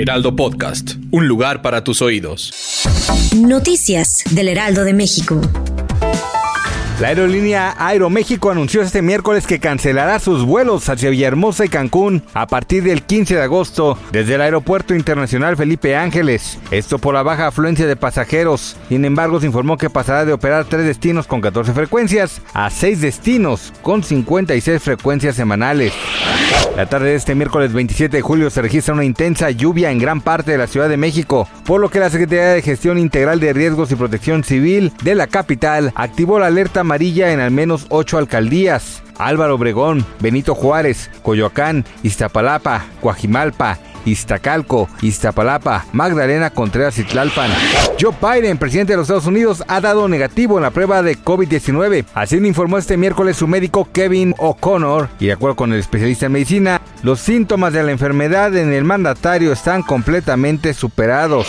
Heraldo Podcast, un lugar para tus oídos. Noticias del Heraldo de México. La aerolínea Aeroméxico anunció este miércoles que cancelará sus vuelos hacia Villahermosa y Cancún a partir del 15 de agosto desde el Aeropuerto Internacional Felipe Ángeles. Esto por la baja afluencia de pasajeros. Sin embargo, se informó que pasará de operar tres destinos con 14 frecuencias a seis destinos con 56 frecuencias semanales. La tarde de este miércoles 27 de julio se registra una intensa lluvia en gran parte de la Ciudad de México, por lo que la Secretaría de Gestión Integral de Riesgos y Protección Civil de la capital activó la alerta amarilla en al menos ocho alcaldías. Álvaro Obregón, Benito Juárez, Coyoacán, Iztapalapa, Coajimalpa, Iztacalco, Iztapalapa, Magdalena Contreras y Tlalpan. Joe Biden, presidente de los Estados Unidos, ha dado negativo en la prueba de COVID-19. Así lo informó este miércoles su médico Kevin O'Connor y de acuerdo con el especialista en medicina, los síntomas de la enfermedad en el mandatario están completamente superados.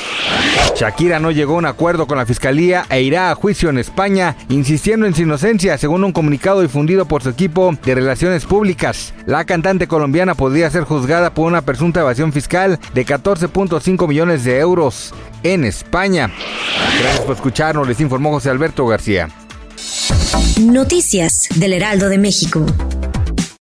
Shakira no llegó a un acuerdo con la fiscalía e irá a juicio en España, insistiendo en su inocencia, según un comunicado difundido por su equipo de relaciones públicas. La cantante colombiana podría ser juzgada por una presunta evasión fiscal de 14.5 millones de euros en España. Gracias por escucharnos, les informó José Alberto García. Noticias del Heraldo de México.